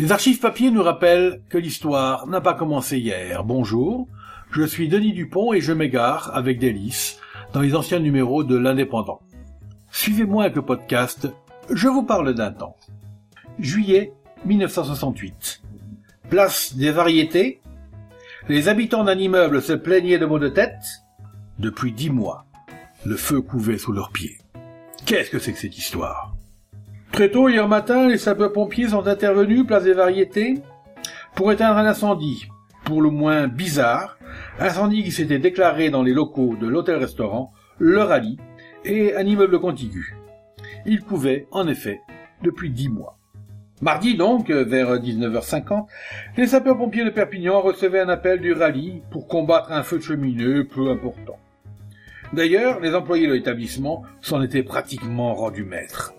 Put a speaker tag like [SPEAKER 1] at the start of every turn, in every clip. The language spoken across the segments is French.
[SPEAKER 1] Les archives papier nous rappellent que l'histoire n'a pas commencé hier. Bonjour, je suis Denis Dupont et je m'égare avec délice dans les anciens numéros de l'Indépendant. Suivez-moi avec le podcast Je vous parle d'un temps. Juillet 1968. Place des variétés. Les habitants d'un immeuble se plaignaient de maux de tête. Depuis dix mois, le feu couvait sous leurs pieds. Qu'est-ce que c'est que cette histoire? Très tôt hier matin, les sapeurs-pompiers sont intervenus, place des variétés, pour éteindre un incendie, pour le moins bizarre, incendie qui s'était déclaré dans les locaux de l'hôtel-restaurant Le Rallye et un immeuble contigu. Il couvait, en effet, depuis dix mois. Mardi donc, vers 19h50, les sapeurs-pompiers de Perpignan recevaient un appel du rallye pour combattre un feu de cheminée peu important. D'ailleurs, les employés de l'établissement s'en étaient pratiquement rendus maîtres.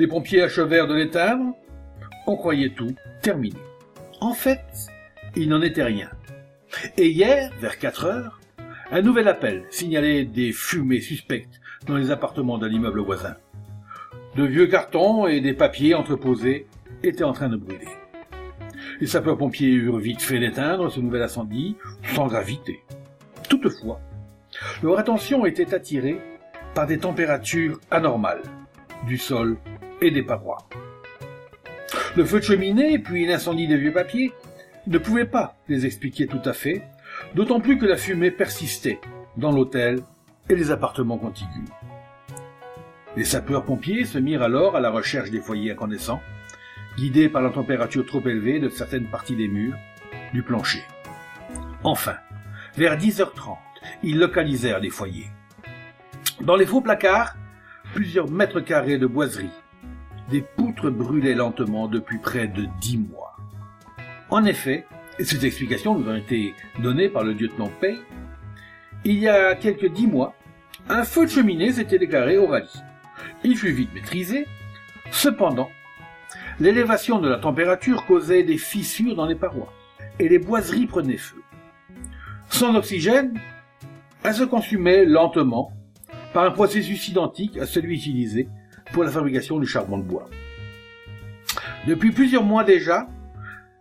[SPEAKER 1] Les pompiers achevèrent de l'éteindre. On croyait tout terminé. En fait, il n'en était rien. Et hier, vers 4 heures, un nouvel appel signalait des fumées suspectes dans les appartements de l'immeuble voisin. De vieux cartons et des papiers entreposés étaient en train de brûler. Les sapeurs-pompiers eurent vite fait d'éteindre ce nouvel incendie, sans gravité. Toutefois, leur attention était attirée par des températures anormales du sol et des parois. Le feu de cheminée, puis l'incendie des vieux papiers, ne pouvaient pas les expliquer tout à fait, d'autant plus que la fumée persistait dans l'hôtel et les appartements contigus. Les sapeurs-pompiers se mirent alors à la recherche des foyers incandescents, guidés par la température trop élevée de certaines parties des murs, du plancher. Enfin, vers 10h30, ils localisèrent les foyers. Dans les faux placards, plusieurs mètres carrés de boiseries. Des poutres brûlaient lentement depuis près de dix mois. En effet, et ces explications nous ont été données par le lieutenant Pay, il y a quelques dix mois, un feu de cheminée s'était déclaré au rallye. Il fut vite maîtrisé. Cependant, l'élévation de la température causait des fissures dans les parois, et les boiseries prenaient feu. Sans oxygène, elles se consumaient lentement par un processus identique à celui utilisé pour la fabrication du charbon de bois. Depuis plusieurs mois déjà,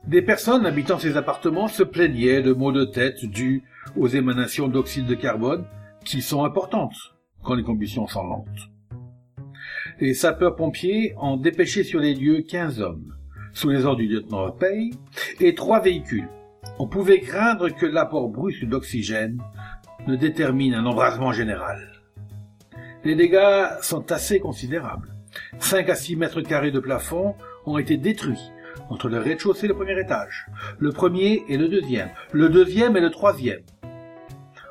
[SPEAKER 1] des personnes habitant ces appartements se plaignaient de maux de tête dus aux émanations d'oxyde de carbone qui sont importantes quand les combustions sont lentes. Les sapeurs-pompiers ont dépêché sur les lieux 15 hommes, sous les ordres du lieutenant Pay, et trois véhicules. On pouvait craindre que l'apport brusque d'oxygène ne détermine un embrasement général. Les dégâts sont assez considérables. 5 à 6 mètres carrés de plafond ont été détruits entre le rez-de-chaussée et le premier étage, le premier et le deuxième, le deuxième et le troisième.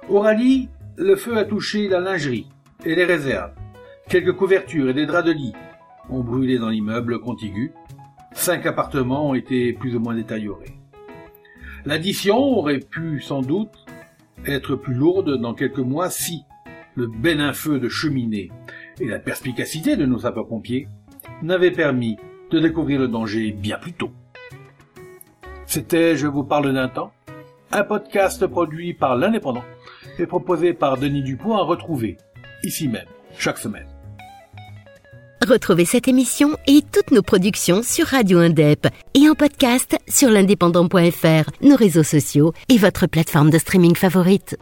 [SPEAKER 1] Au rallye, le feu a touché la lingerie et les réserves. Quelques couvertures et des draps de lit ont brûlé dans l'immeuble contigu. Cinq appartements ont été plus ou moins détériorés. L'addition aurait pu sans doute être plus lourde dans quelques mois si le bénin feu de cheminée et la perspicacité de nos sapeurs-pompiers n'avaient permis de découvrir le danger bien plus tôt. C'était Je vous parle d'un temps, un podcast produit par l'Indépendant et proposé par Denis Dupont à retrouver ici même chaque semaine.
[SPEAKER 2] Retrouvez cette émission et toutes nos productions sur Radio Indep et en podcast sur l'indépendant.fr, nos réseaux sociaux et votre plateforme de streaming favorite.